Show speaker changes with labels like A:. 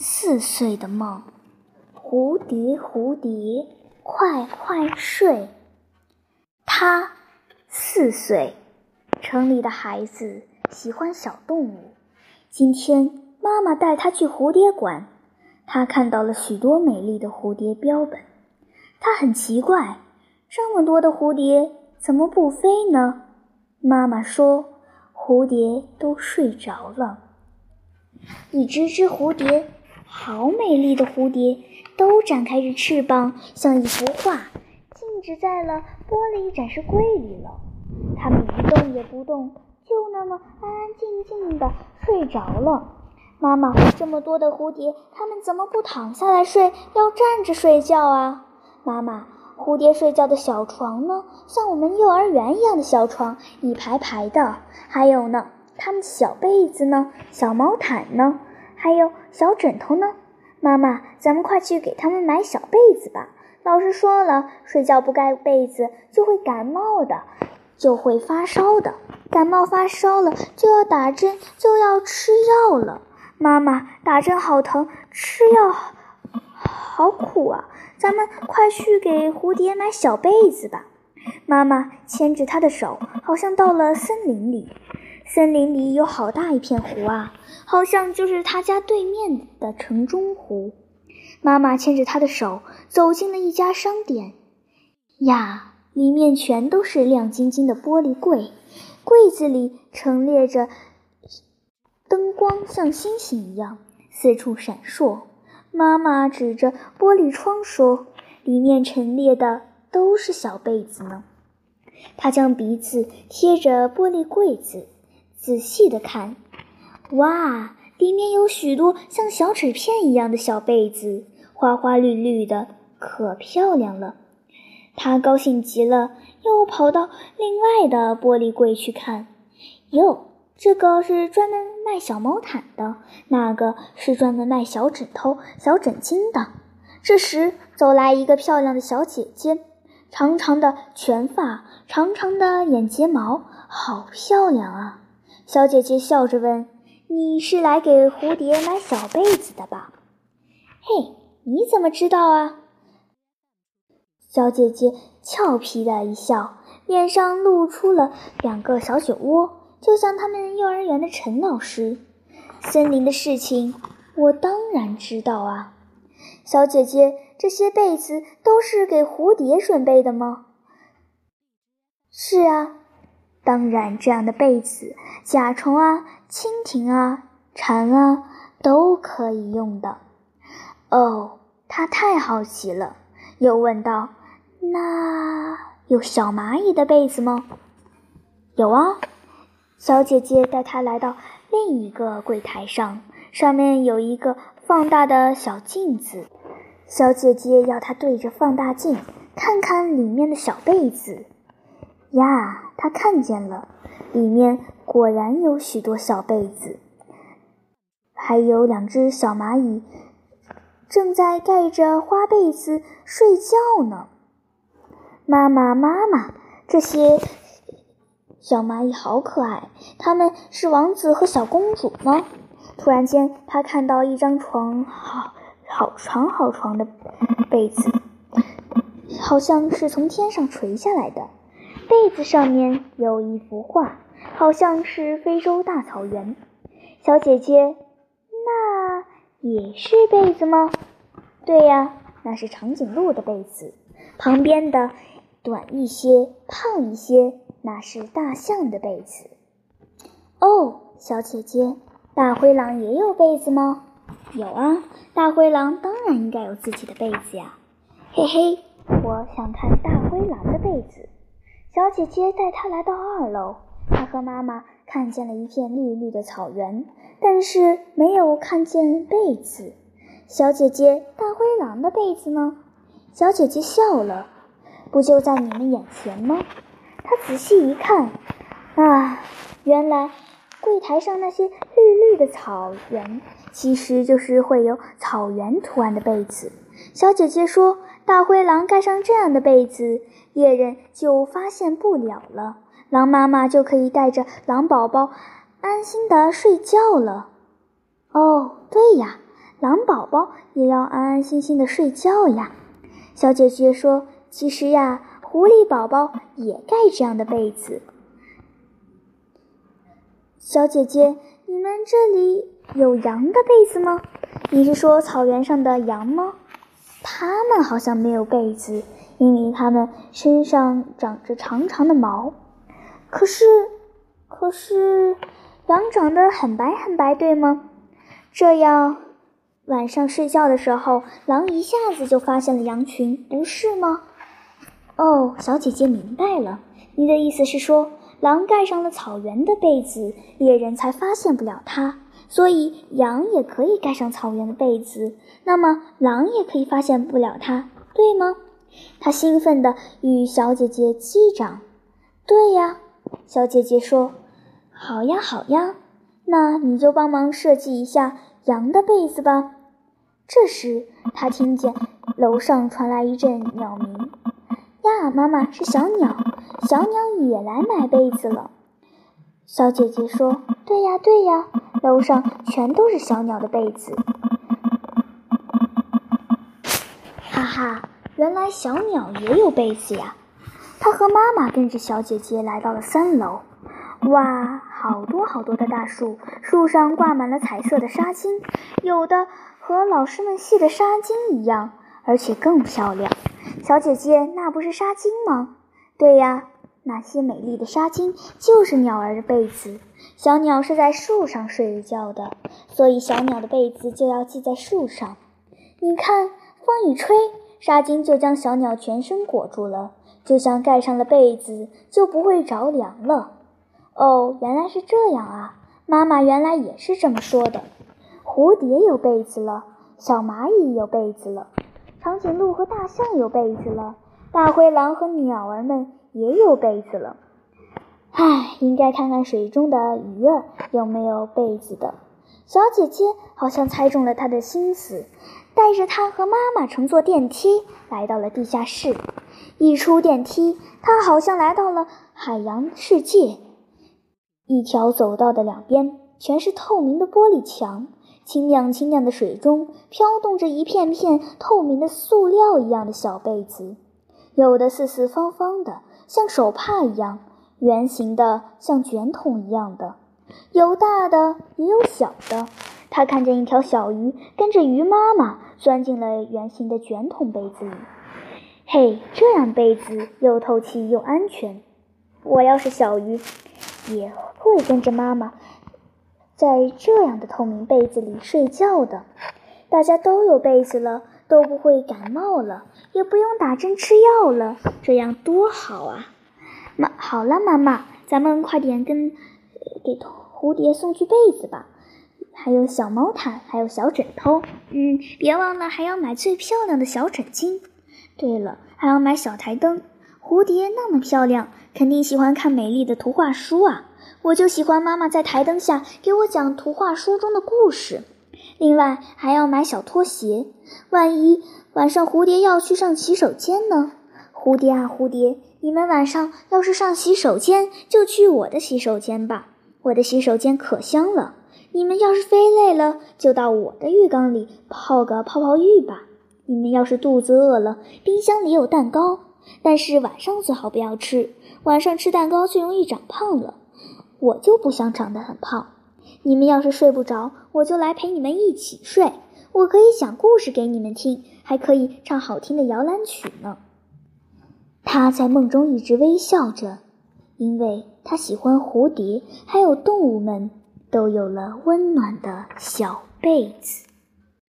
A: 四岁的梦，蝴蝶，蝴蝶，快快睡。他四岁，城里的孩子喜欢小动物。今天妈妈带他去蝴蝶馆，他看到了许多美丽的蝴蝶标本。他很奇怪，这么多的蝴蝶怎么不飞呢？妈妈说，蝴蝶都睡着了。一只只蝴蝶。好美丽的蝴蝶，都展开着翅膀，像一幅画，静止在了玻璃展示柜里了。它们一动也不动，就那么安安静静的睡着了。妈妈，这么多的蝴蝶，它们怎么不躺下来睡，要站着睡觉啊？妈妈，蝴蝶睡觉的小床呢？像我们幼儿园一样的小床，一排排的。还有呢，它们小被子呢？小毛毯呢？还有小枕头呢，妈妈，咱们快去给他们买小被子吧。老师说了，睡觉不盖被子就会感冒的，就会发烧的。感冒发烧了就要打针，就要吃药了。妈妈，打针好疼，吃药好苦啊。咱们快去给蝴蝶买小被子吧。妈妈牵着他的手，好像到了森林里。森林里有好大一片湖啊，好像就是他家对面的城中湖。妈妈牵着他的手走进了一家商店，呀，里面全都是亮晶晶的玻璃柜，柜子里陈列着灯光，像星星一样四处闪烁。妈妈指着玻璃窗说：“里面陈列的都是小被子呢。”她将鼻子贴着玻璃柜子。仔细的看，哇，里面有许多像小纸片一样的小被子，花花绿绿的，可漂亮了。他高兴极了，又跑到另外的玻璃柜去看。哟，这个是专门卖小毛毯的，那个是专门卖小枕头、小枕巾的。这时，走来一个漂亮的小姐姐，长长的卷发，长长的眼睫毛，好漂亮啊！小姐姐笑着问：“你是来给蝴蝶买小被子的吧？”“嘿，你怎么知道啊？”小姐姐俏皮的一笑，脸上露出了两个小酒窝，就像他们幼儿园的陈老师。森林的事情，我当然知道啊。小姐姐，这些被子都是给蝴蝶准备的吗？是啊。当然，这样的被子，甲虫啊、蜻蜓啊、蝉啊都可以用的。哦，他太好奇了，又问道：“那有小蚂蚁的被子吗？”“有啊。”小姐姐带他来到另一个柜台上，上面有一个放大的小镜子。小姐姐要他对着放大镜看看里面的小被子。呀，他看见了，里面果然有许多小被子，还有两只小蚂蚁正在盖着花被子睡觉呢。妈妈，妈妈，这些小蚂蚁好可爱，他们是王子和小公主吗？突然间，他看到一张床，好好长好长的被子，好像是从天上垂下来的。被子上面有一幅画，好像是非洲大草原。小姐姐，那也是被子吗？对呀，那是长颈鹿的被子。旁边的短一些、胖一些，那是大象的被子。哦，小姐姐，大灰狼也有被子吗？有啊，大灰狼当然应该有自己的被子呀。嘿嘿，我想看大灰狼的被子。小姐姐带她来到二楼，她和妈妈看见了一片绿绿的草原，但是没有看见被子。小姐姐，大灰狼的被子呢？小姐姐笑了，不就在你们眼前吗？她仔细一看，啊，原来柜台上那些绿绿的草原，其实就是会有草原图案的被子。小姐姐说：“大灰狼盖上这样的被子。”猎人就发现不了了，狼妈妈就可以带着狼宝宝安心的睡觉了。哦，对呀，狼宝宝也要安安心心的睡觉呀。小姐姐说：“其实呀，狐狸宝宝也盖这样的被子。”小姐姐，你们这里有羊的被子吗？你是说草原上的羊吗？它们好像没有被子，因为它们身上长着长长的毛。可是，可是，羊长得很白很白，对吗？这样，晚上睡觉的时候，狼一下子就发现了羊群，不是吗？哦，小姐姐明白了，你的意思是说。狼盖上了草原的被子，猎人才发现不了它。所以羊也可以盖上草原的被子，那么狼也可以发现不了它，对吗？他兴奋地与小姐姐击掌。对呀，小姐姐说：“好呀，好呀，那你就帮忙设计一下羊的被子吧。”这时，他听见楼上传来一阵鸟鸣。呀，妈妈是小鸟，小鸟也来买被子了。小姐姐说：“对呀，对呀，楼上全都是小鸟的被子。”哈哈，原来小鸟也有被子呀！它和妈妈跟着小姐姐来到了三楼。哇，好多好多的大树，树上挂满了彩色的纱巾，有的和老师们系的纱巾一样，而且更漂亮。小姐姐，那不是纱巾吗？对呀，那些美丽的纱巾就是鸟儿的被子。小鸟是在树上睡觉的，所以小鸟的被子就要系在树上。你看，风一吹，纱巾就将小鸟全身裹住了，就像盖上了被子，就不会着凉了。哦，原来是这样啊！妈妈原来也是这么说的。蝴蝶有被子了，小蚂蚁有被子了。长颈鹿和大象有被子了，大灰狼和鸟儿们也有被子了。唉，应该看看水中的鱼儿有没有被子的。小姐姐好像猜中了他的心思，带着他和妈妈乘坐电梯来到了地下室。一出电梯，他好像来到了海洋世界。一条走道的两边全是透明的玻璃墙。清亮清亮的水中飘动着一片片透明的塑料一样的小被子，有的四四方方的，像手帕一样；圆形的，像卷筒一样的；有大的，也有小的。他看见一条小鱼跟着鱼妈妈钻进了圆形的卷筒被子里。嘿，这样被子又透气又安全。我要是小鱼，也会跟着妈妈。在这样的透明被子里睡觉的，大家都有被子了，都不会感冒了，也不用打针吃药了，这样多好啊！妈，好了，妈妈，咱们快点跟给蝴蝶送去被子吧，还有小毛毯，还有小枕头。嗯，别忘了还要买最漂亮的小枕巾。对了，还要买小台灯。蝴蝶那么漂亮，肯定喜欢看美丽的图画书啊。我就喜欢妈妈在台灯下给我讲图画书中的故事。另外还要买小拖鞋，万一晚上蝴蝶要去上洗手间呢？蝴蝶啊蝴蝶，你们晚上要是上洗手间，就去我的洗手间吧。我的洗手间可香了。你们要是飞累了，就到我的浴缸里泡个泡泡浴吧。你们要是肚子饿了，冰箱里有蛋糕，但是晚上最好不要吃，晚上吃蛋糕最容易长胖了。我就不想长得很胖。你们要是睡不着，我就来陪你们一起睡。我可以讲故事给你们听，还可以唱好听的摇篮曲呢。他在梦中一直微笑着，因为他喜欢蝴蝶，还有动物们都有了温暖的小被子。